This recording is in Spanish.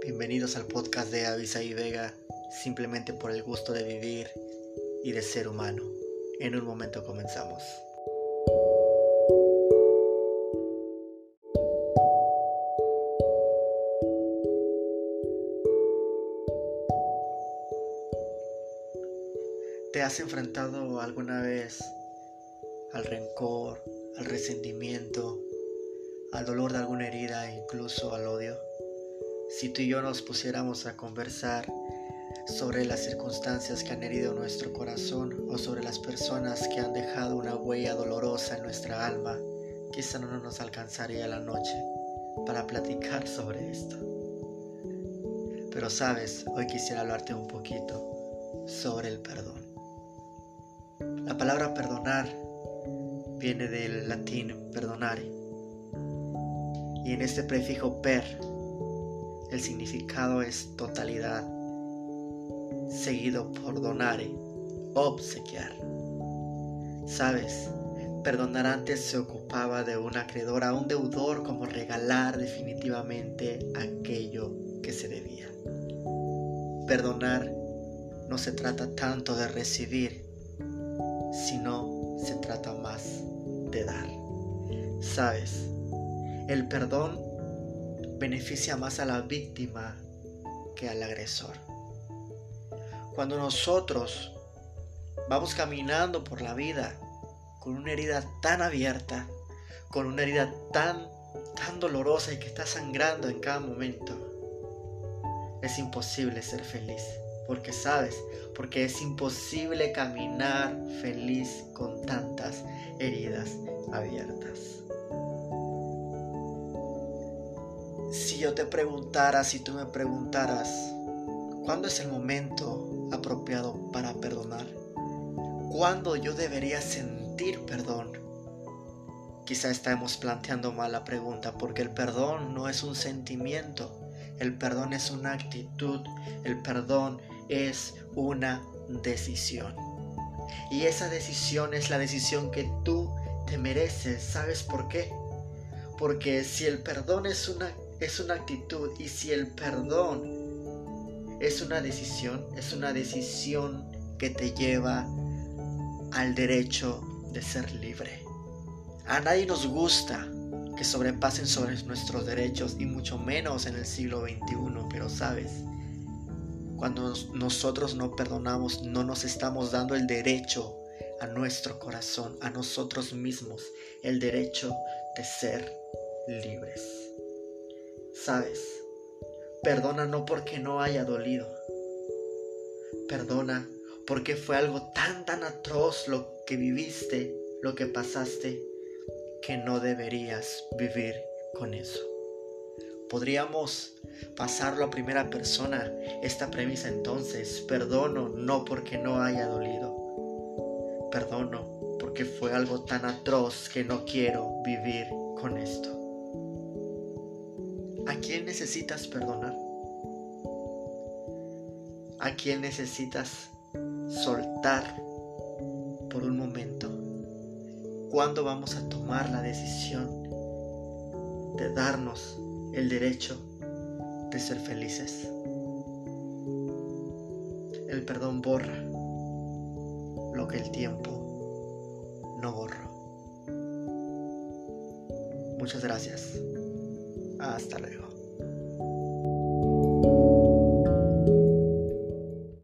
Bienvenidos al podcast de Avisa y Vega, simplemente por el gusto de vivir y de ser humano. En un momento comenzamos. ¿Te has enfrentado alguna vez al rencor, al resentimiento, al dolor de alguna herida incluso al odio? Si tú y yo nos pusiéramos a conversar sobre las circunstancias que han herido nuestro corazón o sobre las personas que han dejado una huella dolorosa en nuestra alma, quizá no nos alcanzaría la noche para platicar sobre esto. Pero sabes, hoy quisiera hablarte un poquito sobre el perdón. La palabra perdonar viene del latín perdonare. Y en este prefijo per, el significado es totalidad, seguido por donare, obsequiar. Sabes, perdonar antes se ocupaba de un acreedor a un deudor como regalar definitivamente aquello que se debía. Perdonar no se trata tanto de recibir, sino se trata más de dar. Sabes, el perdón beneficia más a la víctima que al agresor. Cuando nosotros vamos caminando por la vida con una herida tan abierta, con una herida tan tan dolorosa y que está sangrando en cada momento, es imposible ser feliz. Porque sabes, porque es imposible caminar feliz con tantas heridas abiertas. Si yo te preguntara, si tú me preguntaras, ¿cuándo es el momento apropiado para perdonar? ¿Cuándo yo debería sentir perdón? Quizá estamos planteando mal la pregunta porque el perdón no es un sentimiento, el perdón es una actitud, el perdón es una decisión. Y esa decisión es la decisión que tú te mereces. ¿Sabes por qué? Porque si el perdón es una, es una actitud y si el perdón es una decisión, es una decisión que te lleva al derecho de ser libre. A nadie nos gusta que sobrepasen sobre nuestros derechos y mucho menos en el siglo XXI, pero sabes, cuando nosotros no perdonamos, no nos estamos dando el derecho a nuestro corazón, a nosotros mismos, el derecho de ser libres. Sabes, perdona no porque no haya dolido. Perdona porque fue algo tan, tan atroz lo que viviste, lo que pasaste, que no deberías vivir con eso. Podríamos pasarlo a primera persona esta premisa entonces. Perdono no porque no haya dolido. Perdono porque fue algo tan atroz que no quiero vivir con esto. ¿A quién necesitas perdonar? ¿A quién necesitas soltar por un momento? ¿Cuándo vamos a tomar la decisión de darnos el derecho de ser felices. El perdón borra lo que el tiempo no borró. Muchas gracias. Hasta luego.